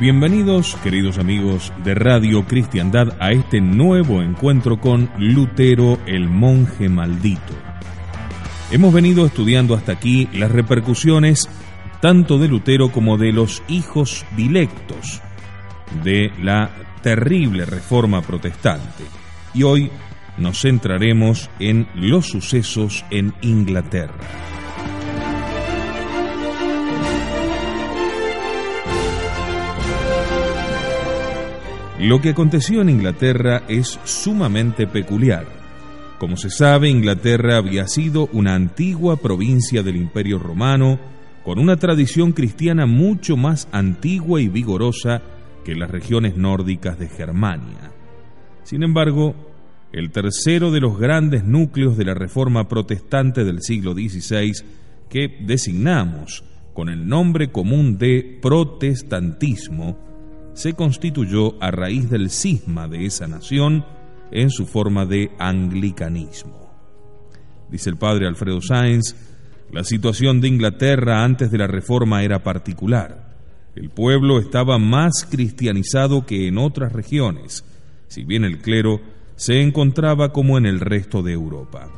Bienvenidos, queridos amigos de Radio Cristiandad, a este nuevo encuentro con Lutero, el monje maldito. Hemos venido estudiando hasta aquí las repercusiones tanto de Lutero como de los hijos dilectos de la terrible reforma protestante. Y hoy nos centraremos en los sucesos en Inglaterra. Lo que aconteció en Inglaterra es sumamente peculiar. Como se sabe, Inglaterra había sido una antigua provincia del Imperio Romano, con una tradición cristiana mucho más antigua y vigorosa que las regiones nórdicas de Germania. Sin embargo, el tercero de los grandes núcleos de la Reforma protestante del siglo XVI, que designamos con el nombre común de protestantismo, se constituyó a raíz del cisma de esa nación en su forma de anglicanismo. Dice el padre Alfredo Sáenz, la situación de Inglaterra antes de la reforma era particular. El pueblo estaba más cristianizado que en otras regiones, si bien el clero se encontraba como en el resto de Europa.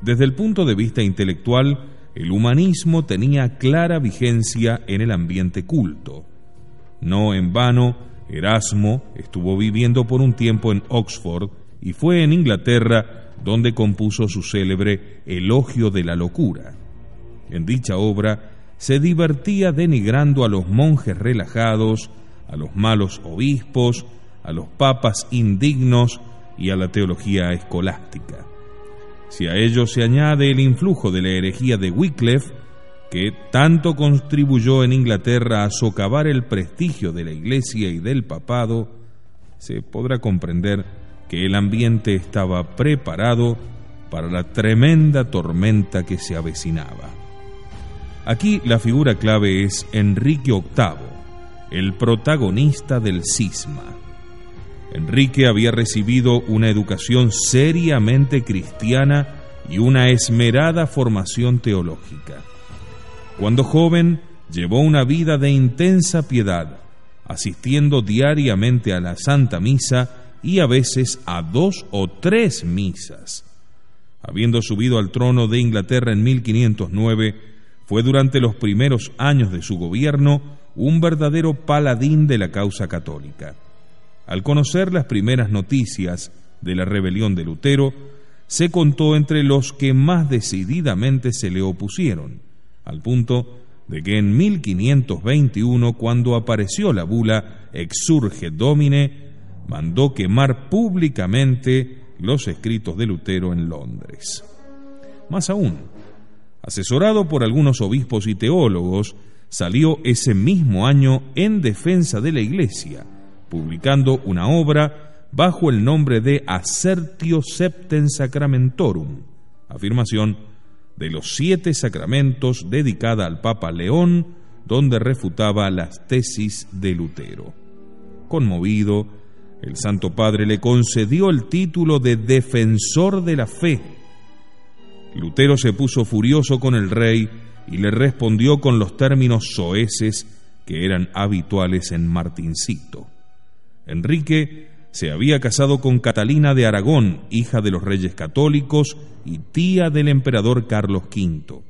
Desde el punto de vista intelectual, el humanismo tenía clara vigencia en el ambiente culto. No en vano, Erasmo estuvo viviendo por un tiempo en Oxford y fue en Inglaterra donde compuso su célebre Elogio de la Locura. En dicha obra se divertía denigrando a los monjes relajados, a los malos obispos, a los papas indignos y a la teología escolástica. Si a ello se añade el influjo de la herejía de Wycliffe, que tanto contribuyó en Inglaterra a socavar el prestigio de la Iglesia y del papado, se podrá comprender que el ambiente estaba preparado para la tremenda tormenta que se avecinaba. Aquí la figura clave es Enrique VIII, el protagonista del cisma. Enrique había recibido una educación seriamente cristiana y una esmerada formación teológica. Cuando joven, llevó una vida de intensa piedad, asistiendo diariamente a la Santa Misa y a veces a dos o tres misas. Habiendo subido al trono de Inglaterra en 1509, fue durante los primeros años de su gobierno un verdadero paladín de la causa católica. Al conocer las primeras noticias de la rebelión de Lutero, se contó entre los que más decididamente se le opusieron al punto de que en 1521, cuando apareció la bula Exurge Domine, mandó quemar públicamente los escritos de Lutero en Londres. Más aún, asesorado por algunos obispos y teólogos, salió ese mismo año en defensa de la Iglesia, publicando una obra bajo el nombre de Assertio Septen Sacramentorum, afirmación de los siete sacramentos dedicada al Papa León, donde refutaba las tesis de Lutero. Conmovido, el Santo Padre le concedió el título de defensor de la fe. Lutero se puso furioso con el rey y le respondió con los términos soeces que eran habituales en Martincito. Enrique se había casado con Catalina de Aragón, hija de los reyes católicos y tía del emperador Carlos V.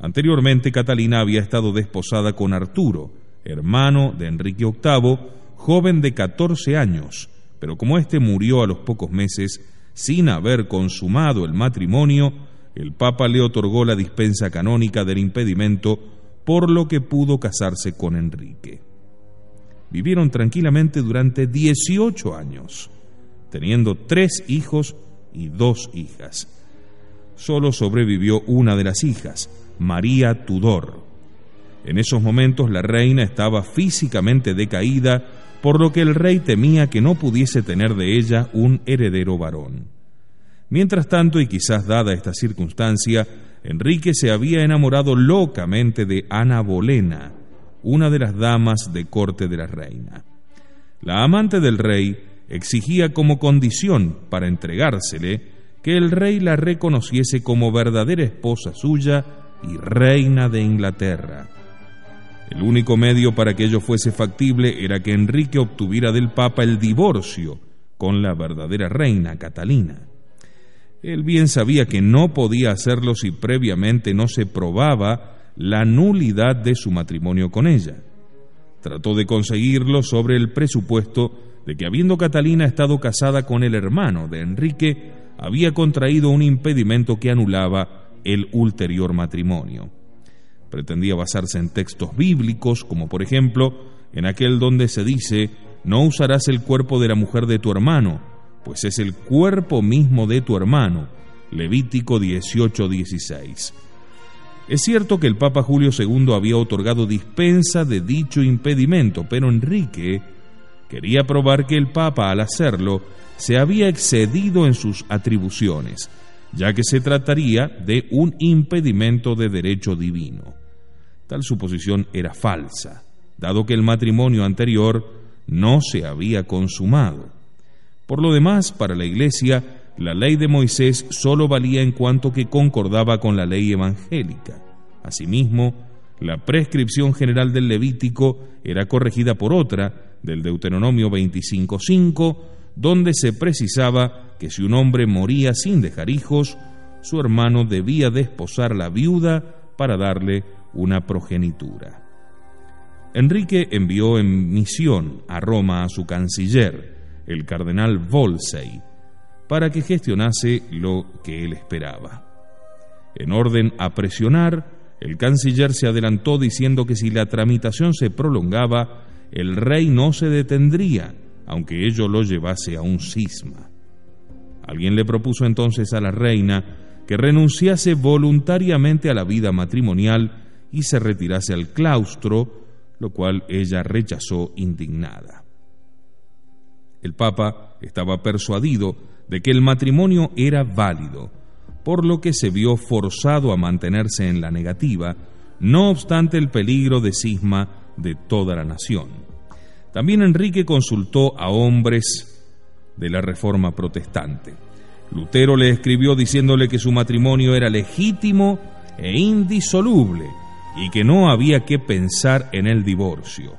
Anteriormente Catalina había estado desposada con Arturo, hermano de Enrique VIII, joven de 14 años, pero como éste murió a los pocos meses, sin haber consumado el matrimonio, el Papa le otorgó la dispensa canónica del impedimento, por lo que pudo casarse con Enrique vivieron tranquilamente durante 18 años. teniendo tres hijos y dos hijas. Solo sobrevivió una de las hijas, María Tudor. En esos momentos la reina estaba físicamente decaída, por lo que el rey temía que no pudiese tener de ella un heredero varón. Mientras tanto, y quizás dada esta circunstancia, Enrique se había enamorado locamente de Ana Bolena, una de las damas de corte de la reina. La amante del rey exigía como condición para entregársele que el rey la reconociese como verdadera esposa suya y reina de Inglaterra. El único medio para que ello fuese factible era que Enrique obtuviera del Papa el divorcio con la verdadera reina Catalina. Él bien sabía que no podía hacerlo si previamente no se probaba la nulidad de su matrimonio con ella. Trató de conseguirlo sobre el presupuesto de que habiendo Catalina estado casada con el hermano de Enrique, había contraído un impedimento que anulaba el ulterior matrimonio. Pretendía basarse en textos bíblicos, como por ejemplo en aquel donde se dice, no usarás el cuerpo de la mujer de tu hermano, pues es el cuerpo mismo de tu hermano. Levítico 18:16. Es cierto que el Papa Julio II había otorgado dispensa de dicho impedimento, pero Enrique quería probar que el Papa al hacerlo se había excedido en sus atribuciones, ya que se trataría de un impedimento de derecho divino. Tal suposición era falsa, dado que el matrimonio anterior no se había consumado. Por lo demás, para la Iglesia, la ley de Moisés sólo valía en cuanto que concordaba con la ley evangélica. Asimismo, la prescripción general del Levítico era corregida por otra, del Deuteronomio 25.5, donde se precisaba que si un hombre moría sin dejar hijos, su hermano debía desposar la viuda para darle una progenitura. Enrique envió en misión a Roma a su canciller, el cardenal Wolsey, para que gestionase lo que él esperaba. En orden a presionar, el canciller se adelantó diciendo que si la tramitación se prolongaba, el rey no se detendría, aunque ello lo llevase a un cisma. Alguien le propuso entonces a la reina que renunciase voluntariamente a la vida matrimonial y se retirase al claustro, lo cual ella rechazó indignada. El Papa estaba persuadido de que el matrimonio era válido, por lo que se vio forzado a mantenerse en la negativa, no obstante el peligro de cisma de toda la nación. También Enrique consultó a hombres de la Reforma Protestante. Lutero le escribió diciéndole que su matrimonio era legítimo e indisoluble y que no había que pensar en el divorcio.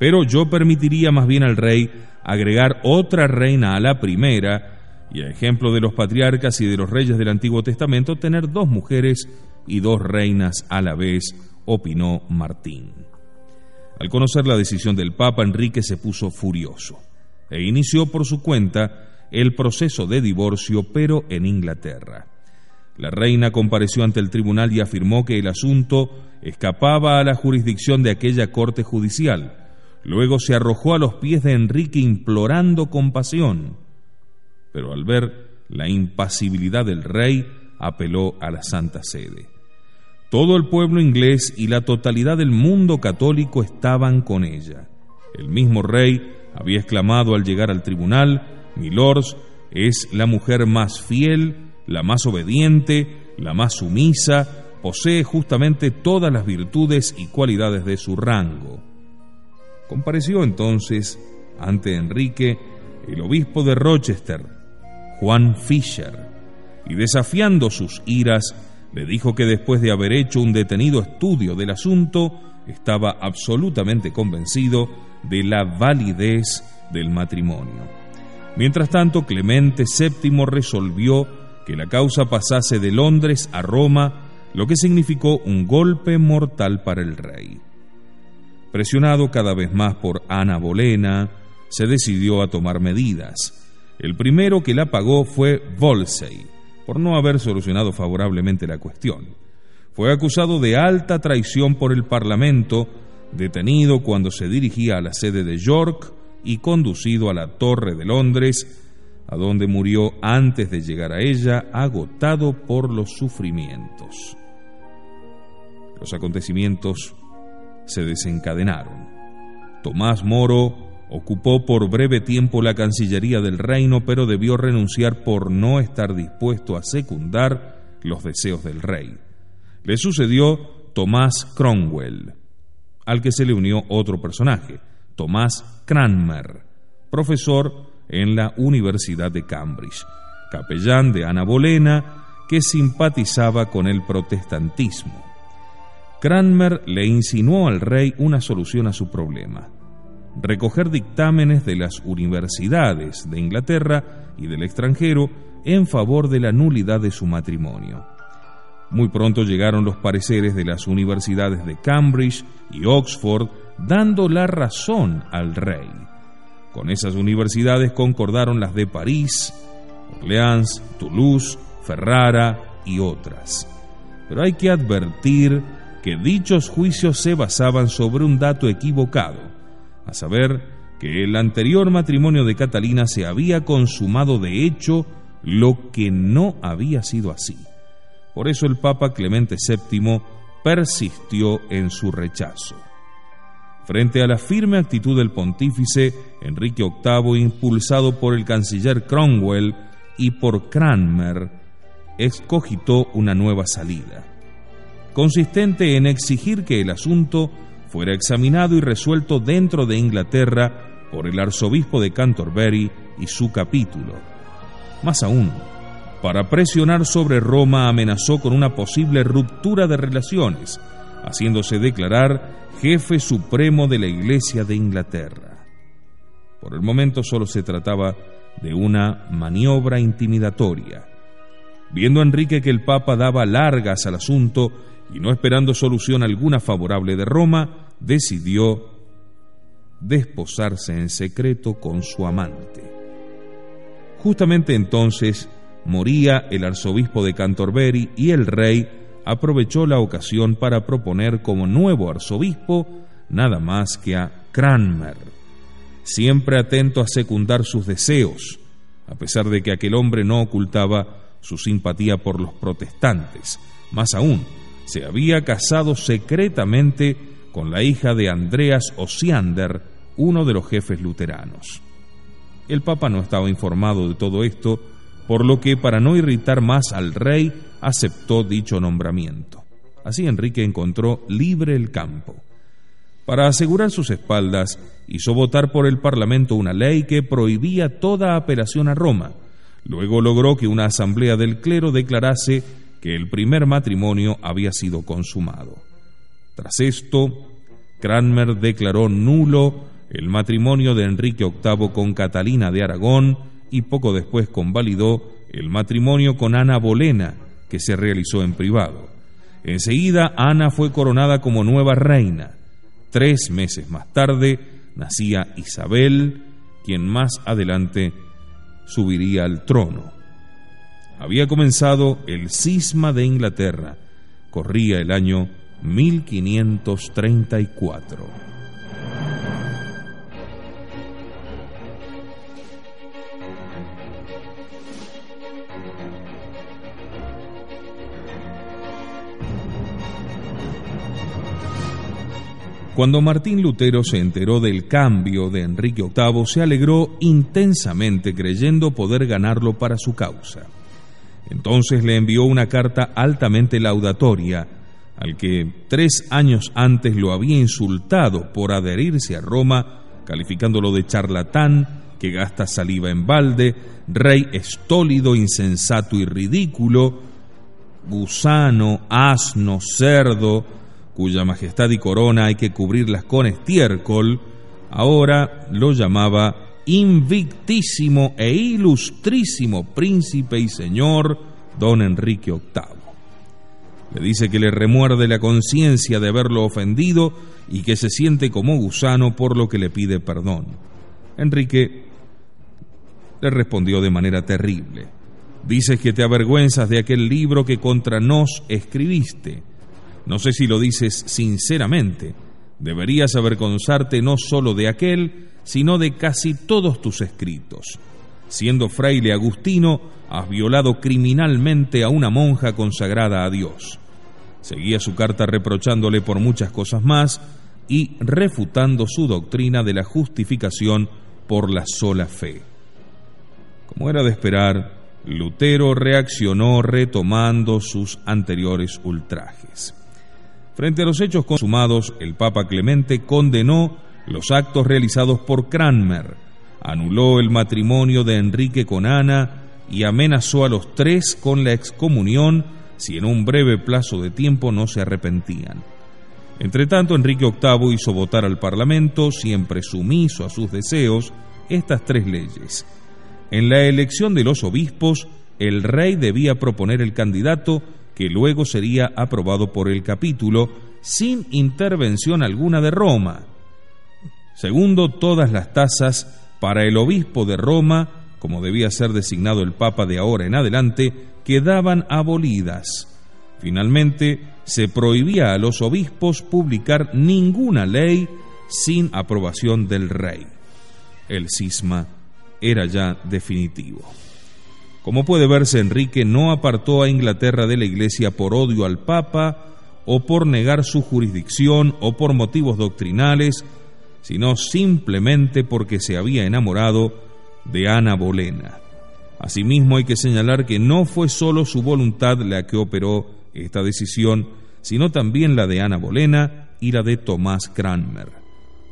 Pero yo permitiría más bien al rey agregar otra reina a la primera, y a ejemplo de los patriarcas y de los reyes del Antiguo Testamento, tener dos mujeres y dos reinas a la vez, opinó Martín. Al conocer la decisión del Papa, Enrique se puso furioso e inició por su cuenta el proceso de divorcio, pero en Inglaterra. La reina compareció ante el tribunal y afirmó que el asunto escapaba a la jurisdicción de aquella corte judicial, Luego se arrojó a los pies de Enrique implorando compasión, pero al ver la impasibilidad del rey apeló a la Santa Sede. Todo el pueblo inglés y la totalidad del mundo católico estaban con ella. El mismo rey había exclamado al llegar al tribunal, Milords es la mujer más fiel, la más obediente, la más sumisa, posee justamente todas las virtudes y cualidades de su rango. Compareció entonces ante Enrique el obispo de Rochester, Juan Fisher, y desafiando sus iras, le dijo que después de haber hecho un detenido estudio del asunto, estaba absolutamente convencido de la validez del matrimonio. Mientras tanto, Clemente VII resolvió que la causa pasase de Londres a Roma, lo que significó un golpe mortal para el rey. Presionado cada vez más por Ana Bolena, se decidió a tomar medidas. El primero que la pagó fue Volsey, por no haber solucionado favorablemente la cuestión. Fue acusado de alta traición por el Parlamento, detenido cuando se dirigía a la sede de York y conducido a la Torre de Londres, a donde murió antes de llegar a ella, agotado por los sufrimientos. Los acontecimientos se desencadenaron. Tomás Moro ocupó por breve tiempo la Cancillería del Reino, pero debió renunciar por no estar dispuesto a secundar los deseos del rey. Le sucedió Tomás Cromwell, al que se le unió otro personaje, Tomás Cranmer, profesor en la Universidad de Cambridge, capellán de Ana Bolena, que simpatizaba con el protestantismo. Cranmer le insinuó al rey una solución a su problema, recoger dictámenes de las universidades de Inglaterra y del extranjero en favor de la nulidad de su matrimonio. Muy pronto llegaron los pareceres de las universidades de Cambridge y Oxford dando la razón al rey. Con esas universidades concordaron las de París, Orleans, Toulouse, Ferrara y otras. Pero hay que advertir que dichos juicios se basaban sobre un dato equivocado, a saber que el anterior matrimonio de Catalina se había consumado de hecho lo que no había sido así. Por eso el Papa Clemente VII persistió en su rechazo. Frente a la firme actitud del pontífice, Enrique VIII, impulsado por el canciller Cromwell y por Cranmer, escogitó una nueva salida, consistente en exigir que el asunto fuera examinado y resuelto dentro de Inglaterra por el arzobispo de Canterbury y su capítulo. Más aún, para presionar sobre Roma amenazó con una posible ruptura de relaciones, haciéndose declarar jefe supremo de la Iglesia de Inglaterra. Por el momento solo se trataba de una maniobra intimidatoria. Viendo Enrique que el Papa daba largas al asunto y no esperando solución alguna favorable de Roma, decidió desposarse en secreto con su amante. Justamente entonces moría el arzobispo de Canterbury y el rey aprovechó la ocasión para proponer como nuevo arzobispo nada más que a Cranmer, siempre atento a secundar sus deseos, a pesar de que aquel hombre no ocultaba su simpatía por los protestantes. Más aún, se había casado secretamente con la hija de Andreas Osiander, uno de los jefes luteranos. El Papa no estaba informado de todo esto, por lo que para no irritar más al rey aceptó dicho nombramiento. Así Enrique encontró libre el campo. Para asegurar sus espaldas, hizo votar por el Parlamento una ley que prohibía toda apelación a Roma. Luego logró que una asamblea del clero declarase el primer matrimonio había sido consumado. Tras esto, Cranmer declaró nulo el matrimonio de Enrique VIII con Catalina de Aragón y poco después convalidó el matrimonio con Ana Bolena, que se realizó en privado. Enseguida Ana fue coronada como nueva reina. Tres meses más tarde nacía Isabel, quien más adelante subiría al trono. Había comenzado el cisma de Inglaterra. Corría el año 1534. Cuando Martín Lutero se enteró del cambio de Enrique VIII, se alegró intensamente creyendo poder ganarlo para su causa. Entonces le envió una carta altamente laudatoria, al que tres años antes lo había insultado por adherirse a Roma, calificándolo de charlatán, que gasta saliva en balde, rey estólido, insensato y ridículo, gusano, asno, cerdo, cuya majestad y corona hay que cubrirlas con estiércol, ahora lo llamaba invictísimo e ilustrísimo príncipe y señor don Enrique VIII. Le dice que le remuerde la conciencia de haberlo ofendido y que se siente como gusano por lo que le pide perdón. Enrique le respondió de manera terrible. Dices que te avergüenzas de aquel libro que contra nos escribiste no sé si lo dices sinceramente. Deberías avergonzarte no solo de aquel, sino de casi todos tus escritos. Siendo fraile agustino, has violado criminalmente a una monja consagrada a Dios. Seguía su carta reprochándole por muchas cosas más y refutando su doctrina de la justificación por la sola fe. Como era de esperar, Lutero reaccionó retomando sus anteriores ultrajes. Frente a los hechos consumados, el Papa Clemente condenó los actos realizados por Cranmer, anuló el matrimonio de Enrique con Ana y amenazó a los tres con la excomunión si en un breve plazo de tiempo no se arrepentían. Entretanto, Enrique VIII hizo votar al Parlamento, siempre sumiso a sus deseos, estas tres leyes. En la elección de los obispos, el rey debía proponer el candidato que luego sería aprobado por el capítulo sin intervención alguna de Roma. Segundo, todas las tasas para el obispo de Roma, como debía ser designado el Papa de ahora en adelante, quedaban abolidas. Finalmente, se prohibía a los obispos publicar ninguna ley sin aprobación del rey. El cisma era ya definitivo. Como puede verse, Enrique no apartó a Inglaterra de la Iglesia por odio al Papa o por negar su jurisdicción o por motivos doctrinales, sino simplemente porque se había enamorado de Ana Bolena. Asimismo hay que señalar que no fue solo su voluntad la que operó esta decisión, sino también la de Ana Bolena y la de Tomás Cranmer.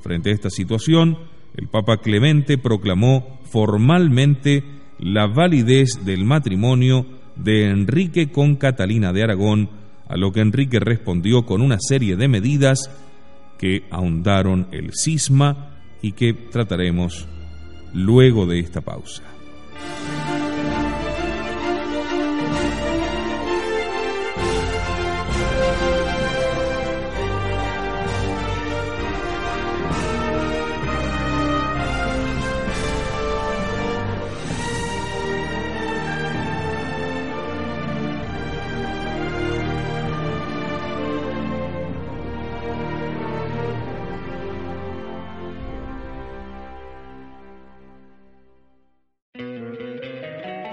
Frente a esta situación, el Papa Clemente proclamó formalmente la validez del matrimonio de Enrique con Catalina de Aragón, a lo que Enrique respondió con una serie de medidas que ahondaron el cisma y que trataremos luego de esta pausa.